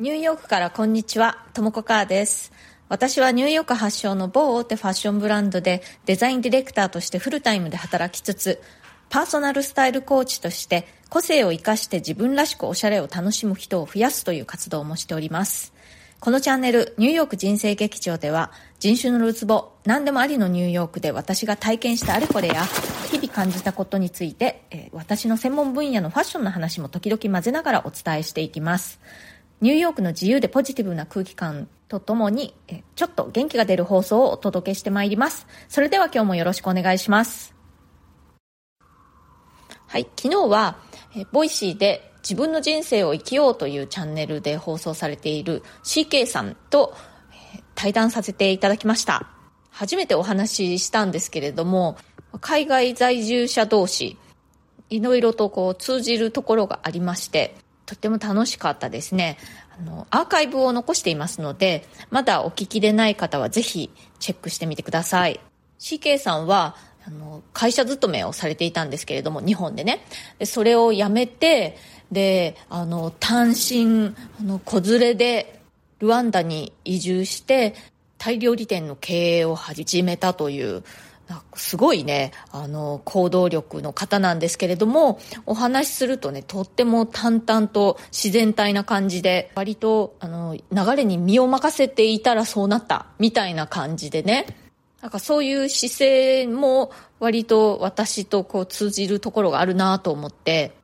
ニューヨークからこんにちは、ともこかーです。私はニューヨーク発祥の某大手ファッションブランドでデザインディレクターとしてフルタイムで働きつつ、パーソナルスタイルコーチとして個性を生かして自分らしくおしゃれを楽しむ人を増やすという活動もしております。このチャンネル、ニューヨーク人生劇場では、人種のるつぼ、何でもありのニューヨークで私が体験したあれこれや、日々感じたことについて、え私の専門分野のファッションの話も時々混ぜながらお伝えしていきます。ニューヨークの自由でポジティブな空気感とともに、ちょっと元気が出る放送をお届けしてまいります。それでは今日もよろしくお願いします。はい、昨日は、 Voicy で自分の人生を生きようというチャンネルで放送されている CK さんと、対談させていただきました。初めてお話ししたんですけれども、海外在住者同士、いろいろとこう通じるところがありまして、とっても楽しかったですね。あの、アーカイブを残していますので、まだお聞きでない方はぜひチェックしてみてください。CK さんは、あの、会社勤めをされていたんですけれども、日本でね。でそれを辞めて、で、あの、単身、あの、子連れで、ルワンダに移住して、タイ料理店の経営を始めたという、すごいね、あの、行動力の方なんですけれども、お話しするとね、とっても淡々と自然体な感じで、割と、あの、流れに身を任せていたらそうなった、みたいな感じでね、なんかそういう姿勢も割と私とこう通じるところがあるなと思って、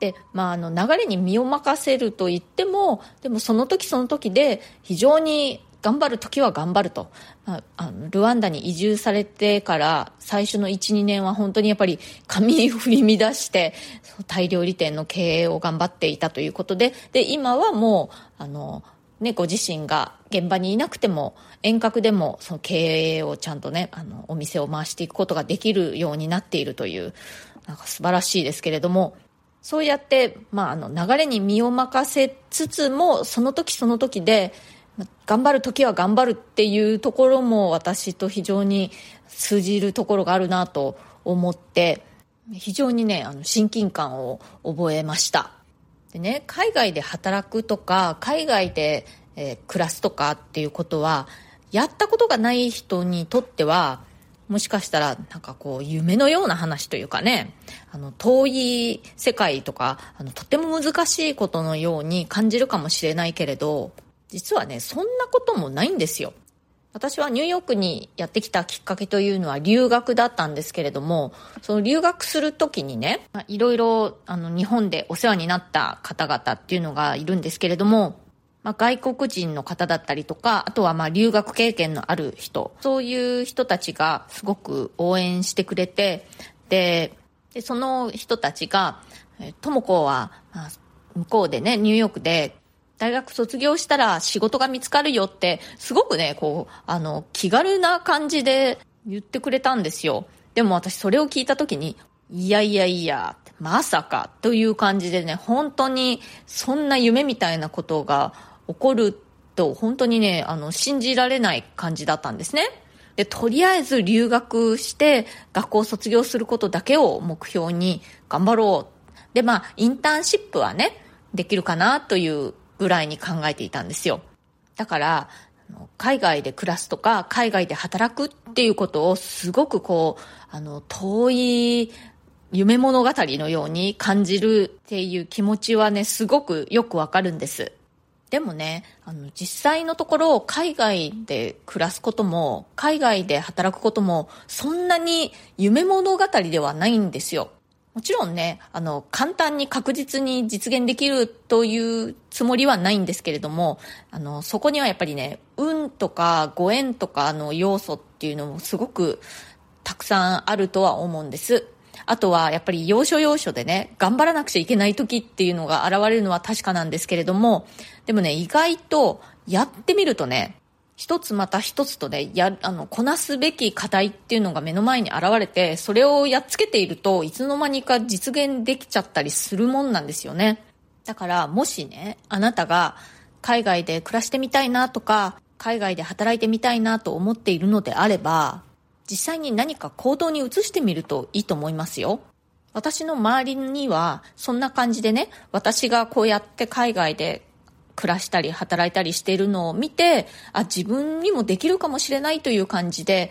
で、まあ、あの、流れに身を任せると言っても、でもその時その時で非常に頑張る時は頑張ると。まあ、あのルワンダに移住されてから最初の1、2年は本当にやっぱり髪振り乱して、そタイ料理店の経営を頑張っていたということで、で、今はもう、あの、ね、ご自身が現場にいなくても遠隔でもその経営をちゃんとねあのお店を回していくことができるようになっているというなんか素晴らしいですけれどもそうやって、まあ、あの流れに身を任せつつもその時その時で頑張る時は頑張るっていうところも私と非常に通じるところがあるなと思って非常にねあの親近感を覚えました。でね、海外で働くとか、海外で、えー暮らすとかっていうことは、やったことがない人にとっては、もしかしたら、なんかこう、夢のような話というかね、あの、遠い世界とか、あの、とても難しいことのように感じるかもしれないけれど、実はね、そんなこともないんですよ。私はニューヨークにやってきたきっかけというのは留学だったんですけれども、その留学するときにね、まあいろいろあの日本でお世話になった方々っていうのがいるんですけれども、まあ、外国人の方だったりとか、あとはまあ留学経験のある人、そういう人たちがすごく応援してくれて、で、でその人たちが、ともこは、あ向こうでね、ニューヨークで大学卒業したら仕事が見つかるよって、すごくね、こう、あの、気軽な感じで言ってくれたんですよ。でも私それを聞いた時に、いやいやいや、まさかという感じでね、本当にそんな夢みたいなことが起こると、本当にね、あの、信じられない感じだったんですね。で、とりあえず留学して学校を卒業することだけを目標に頑張ろう。で、まあ、インターンシップはね、できるかなというぐらいに考えていたんですよ。だから、海外で暮らすとか、海外で働くっていうことをすごくこう、あの、遠い夢物語のように感じるっていう気持ちはね、すごくよくわかるんです。でもね、あの、実際のところ、海外で暮らすことも、海外で働くことも、そんなに夢物語ではないんですよ。もちろんね、あの、簡単に確実に実現できるというつもりはないんですけれども、あの、そこにはやっぱりね、運とかご縁とかの要素っていうのもすごくたくさんあるとは思うんです。あとはやっぱり要所要所でね、頑張らなくちゃいけない時っていうのが現れるのは確かなんですけれども、でもね、意外とやってみるとね、一つまた一つとね、や、あの、こなすべき課題っていうのが目の前に現れて、それをやっつけているといつの間にか実現できちゃったりするもんなんですよね。だから、もしね、あなたが海外で暮らしてみたいなとか、海外で働いてみたいなと思っているのであれば、実際に何か行動に移してみるといいと思いますよ。私の周りには、そんな感じでね、私がこうやって海外で暮らしたり働いたりしているのを見てあ自分にもできるかもしれないという感じで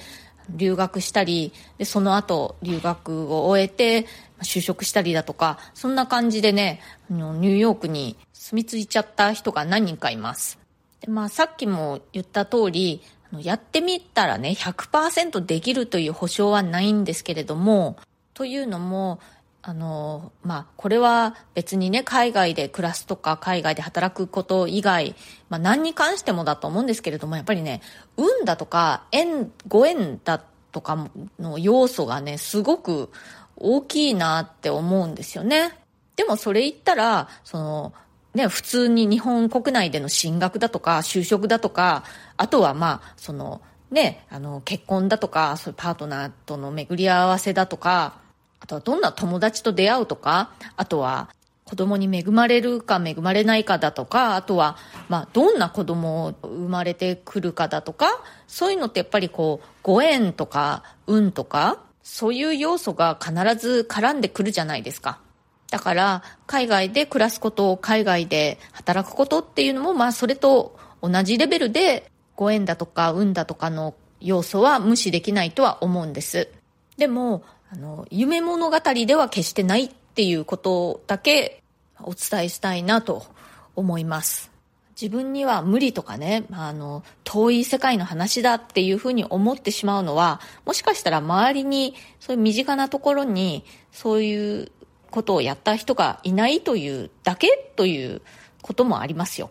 留学したりでその後留学を終えて就職したりだとかそんな感じでねニューヨークに住み着いちゃった人が何人かいます。で、まあ、さっきも言った通りやってみたらね100%できるという保証はないんですけれどもというのもあの、まあ、これは別にね、海外で暮らすとか、海外で働くこと以外、まあ、何に関してもだと思うんですけれども、やっぱりね、運だとか、縁、ご縁だとかの要素がね、すごく大きいなって思うんですよね。でもそれ言ったら、その、ね、普通に日本国内での進学だとか、就職だとか、あとはまあ、その、ね、あの、結婚だとか、そういうパートナーとの巡り合わせだとか、あとはどんな友達と出会うとか、あとは子供に恵まれるか恵まれないかだとか、あとは、まあ、どんな子供を生まれてくるかだとか、そういうのってやっぱりこう、ご縁とか、運とか、そういう要素が必ず絡んでくるじゃないですか。だから、海外で暮らすこと、海外で働くことっていうのも、まあ、それと同じレベルで、ご縁だとか、運だとかの要素は無視できないとは思うんです。でも、あの、夢物語では決してないっていうことだけお伝えしたいなと思います。自分には無理とかね、あの、遠い世界の話だっていうふうに思ってしまうのは、もしかしたら周りに、そういう身近なところに、そういうことをやった人がいないというだけということもありますよ。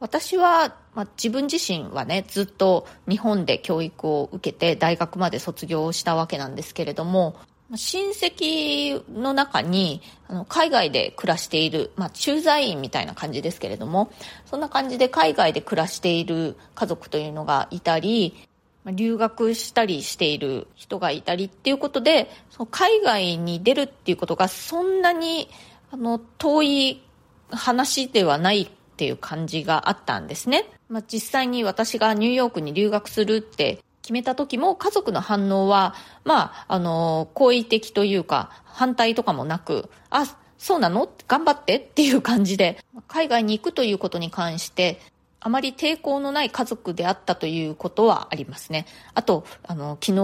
私は、まあ、自分自身はね、ずっと日本で教育を受けて大学まで卒業したわけなんですけれども、親戚の中にあの海外で暮らしている、まあ、駐在員みたいな感じですけれどもそんな感じで海外で暮らしている家族というのがいたり留学したりしている人がいたりっていうことでその海外に出るっていうことがそんなにあの遠い話ではないっていう感じがあったんですね。まあ、実際に私がニューヨークに留学するって決めた時も家族の反応は、まあ、あの、好意的というか、反対とかもなく、あ、そうなの？頑張ってっていう感じで、海外に行くということに関して、あまり抵抗のない家族であったということはありますね。あと、あの、昨日、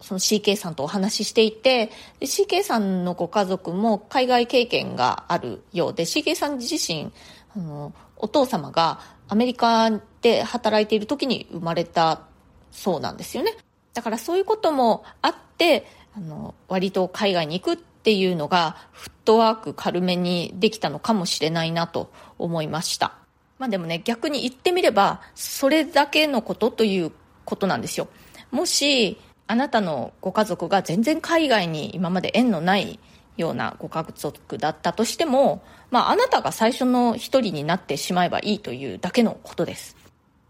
その CK さんとお話ししていて、CK さんのご家族も海外経験があるようで、CK さん自身、あの、お父様がアメリカで働いている時に生まれたそうなんですよね。だからそういうこともあって、あの、割と海外に行くっていうのが、フットワーク軽めにできたのかもしれないなと思いました。まあでもね、逆に言ってみれば、それだけのことということなんですよ。もし、あなたのご家族が全然海外に今まで縁のないようなご家族だったとしても、まあ、あなたが最初の一人になってしまえばいいというだけのことです。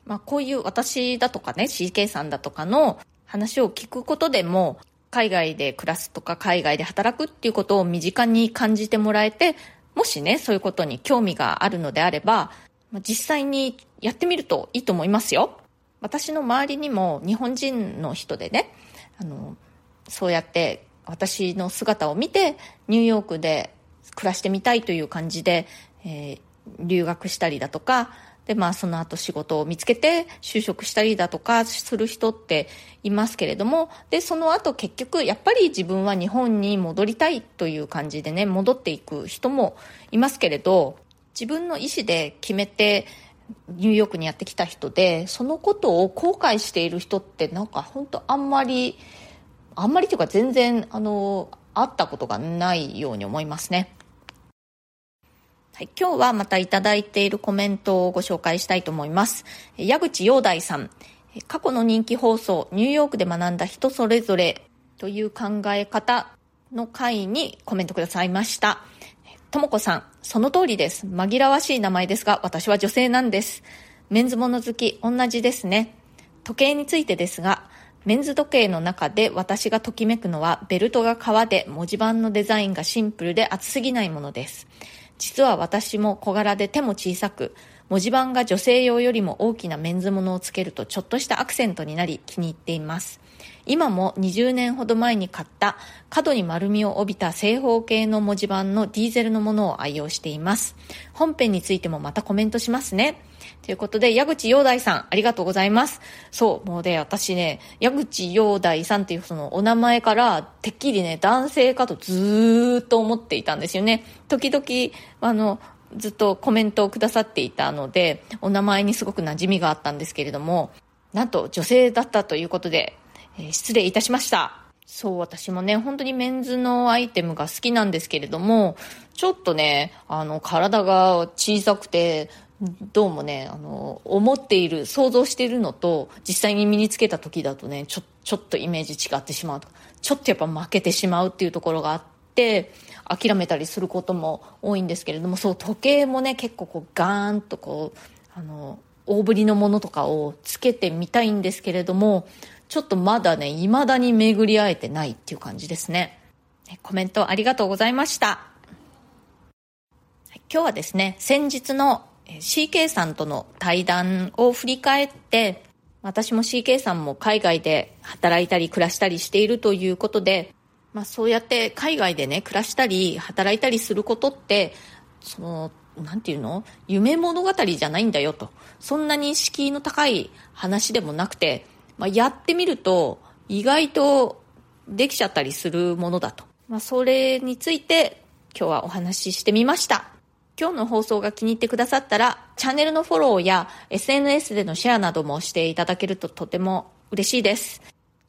まあ、こういう私だとかね、CK さんだとかの話を聞くことでも、海外で暮らすとか海外で働くっていうことを身近に感じてもらえて、もしね、そういうことに興味があるのであれば、実際にやってみるといいと思いますよ。私の周りにも日本人の人でね、あの、そうやって私の姿を見てニューヨークで暮らしてみたいという感じで、えー、留学したりだとかでまあその後仕事を見つけて就職したりだとかする人っていますけれどもでその後結局やっぱり自分は日本に戻りたいという感じでね戻っていく人もいますけれど自分の意思で決めてニューヨークにやってきた人でそのことを後悔している人ってなんか本当あんまりあんまりというか全然、あの、会ったことがないように思いますね。はい、今日はまたいただいているコメントをご紹介したいと思います。矢口洋大さん。過去の人気放送、ニューヨークで学んだ人それぞれという考え方の回にコメントくださいました。ともこさん、その通りです。紛らわしい名前ですが、私は女性なんです。メンズもの好き、同じですね。時計についてですが、メンズ時計の中で私がときめくのはベルトが革で文字盤のデザインがシンプルで厚すぎないものです。実は私も小柄で手も小さく、文字盤が女性用よりも大きなメンズものをつけるとちょっとしたアクセントになり気に入っています。今も20年ほど前に買った角に丸みを帯びた正方形の文字盤のディーゼルのものを愛用しています。本編についてもまたコメントしますね。ということで、矢口洋大さん、ありがとうございます。そう、もうね、私ね、矢口洋大さんっていうそのお名前から、てっきりね、男性かとずーっと思っていたんですよね。時々、あの、ずっとコメントをくださっていたので、お名前にすごく馴染みがあったんですけれども、なんと女性だったということで、えー、失礼いたしました。そう、私もね、本当にメンズのアイテムが好きなんですけれども、ちょっとね、あの、体が小さくて、どうもね、あの、思っている、想像しているのと、実際に身につけた時だとね、ちょ、ちょっとイメージ違ってしまうとか、ちょっとやっぱ負けてしまうっていうところがあって、諦めたりすることも多いんですけれども、そう、時計もね、結構こう、ガーンとこう、あの、大ぶりのものとかをつけてみたいんですけれども、ちょっとまだね、未だに巡り合えてないっていう感じですね。コメントありがとうございました。今日はですね、先日の CK さんとの対談を振り返って、私も CK さんも海外で働いたり暮らしたりしているということで、まあそうやって海外でね、暮らしたり働いたりすることって、その、なんていうの？夢物語じゃないんだよと。そんなに敷居の高い話でもなくて、まあ、やってみると意外とできちゃったりするものだと。まあそれについて今日はお話ししてみました。今日の放送が気に入ってくださったら、チャンネルのフォローや SNS でのシェアなどもしていただけるととても嬉しいです。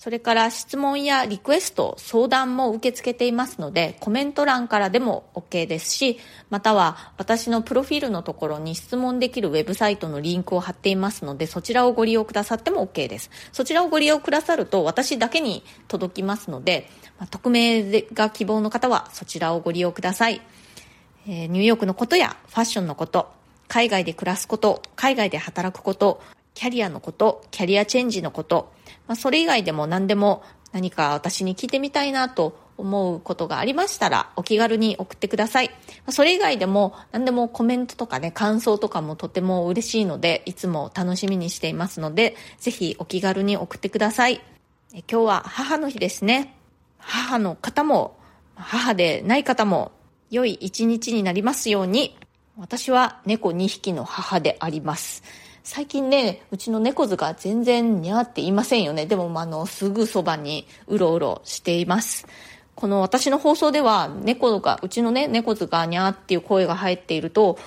それから質問やリクエスト、相談も受け付けていますので、コメント欄からでも OK ですし、または私のプロフィールのところに質問できるウェブサイトのリンクを貼っていますので、そちらをご利用くださっても OK です。そちらをご利用くださると私だけに届きますので、匿名が希望の方はそちらをご利用ください。え、ニューヨークのことやファッションのこと、海外で暮らすこと、海外で働くこと、キャリアのこと、キャリアチェンジのこと、まあ、それ以外でも何でも何か私に聞いてみたいなと思うことがありましたらお気軽に送ってください。それ以外でも何でもコメントとかね、感想とかもとても嬉しいので、いつも楽しみにしていますので、ぜひお気軽に送ってください。今日は母の日ですね。母の方も、母でない方も良い一日になりますように、私は猫2匹の母であります。最近ね、うちの猫図が全然似合っていませんよね。でも、あの、すぐそばにうろうろしています。この私の放送では、猫が、うちのね、猫図がにゃーっていう声が入っていると、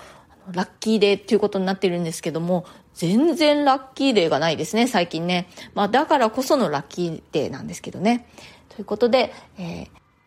ラッキーデーっていうことになってるんですけども、全然ラッキーデーがないですね、最近ね。まあ、だからこそのラッキーデーなんですけどね。ということで、えー